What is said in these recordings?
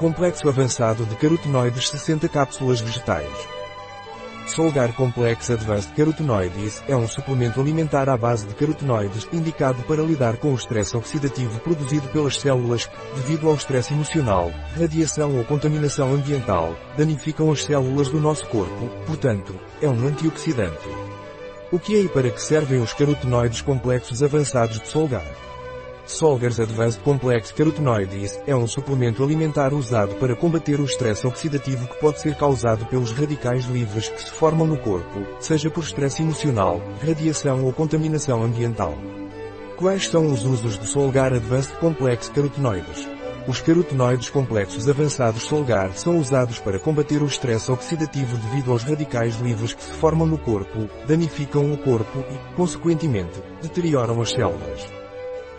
Complexo avançado de carotenoides 60 cápsulas vegetais. Solgar Complex Advanced Carotenoides é um suplemento alimentar à base de carotenoides indicado para lidar com o estresse oxidativo produzido pelas células que, devido ao estresse emocional, radiação ou contaminação ambiental, danificam as células do nosso corpo, portanto, é um antioxidante. O que é e para que servem os carotenoides complexos avançados de Solgar? Solgar's Advanced Complex Carotenoides é um suplemento alimentar usado para combater o estresse oxidativo que pode ser causado pelos radicais livres que se formam no corpo, seja por estresse emocional, radiação ou contaminação ambiental. Quais são os usos do Solgar Advanced Complex Carotenoides? Os carotenoides complexos avançados Solgar são usados para combater o estresse oxidativo devido aos radicais livres que se formam no corpo, danificam o corpo e, consequentemente, deterioram as células.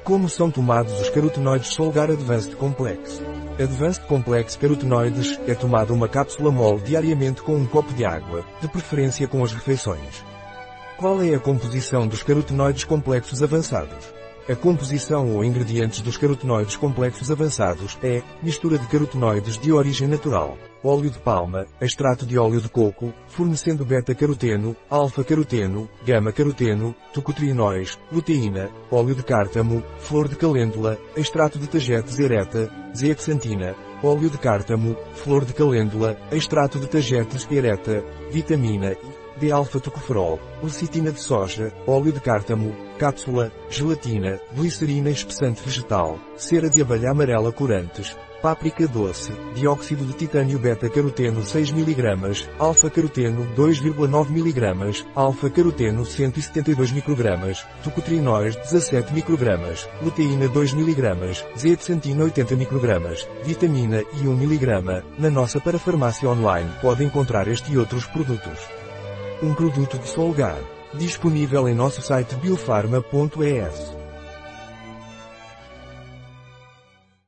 Como são tomados os carotenoides Solgar Advanced Complex? Advanced Complex Carotenoides é tomada uma cápsula mole diariamente com um copo de água, de preferência com as refeições. Qual é a composição dos carotenoides complexos avançados? A composição ou ingredientes dos carotenoides complexos avançados é mistura de carotenoides de origem natural, óleo de palma, extrato de óleo de coco, fornecendo beta-caroteno, alfa-caroteno, gama-caroteno, tocotrienóis, luteína, óleo de cártamo, flor de calêndula, extrato de tagetes ereta, zeaxantina, óleo de cártamo, flor de calêndula, extrato de tagetes ereta, vitamina E, de alfa-tocoferol, lecitina de soja, óleo de cártamo, cápsula, gelatina, glicerina espessante vegetal, cera de abelha amarela corantes, páprica doce, dióxido de titânio beta-caroteno 6 mg, alfa-caroteno 2,9 mg, alfa-caroteno 172 microgramas, tocotrienóis 17 microgramas, luteína 2 mg, zeaxantina 80 microgramas, vitamina E 1 mg. Na nossa parafarmácia online pode encontrar este e outros produtos. Um produto de Solgar. Disponível em nosso site biofarma.es.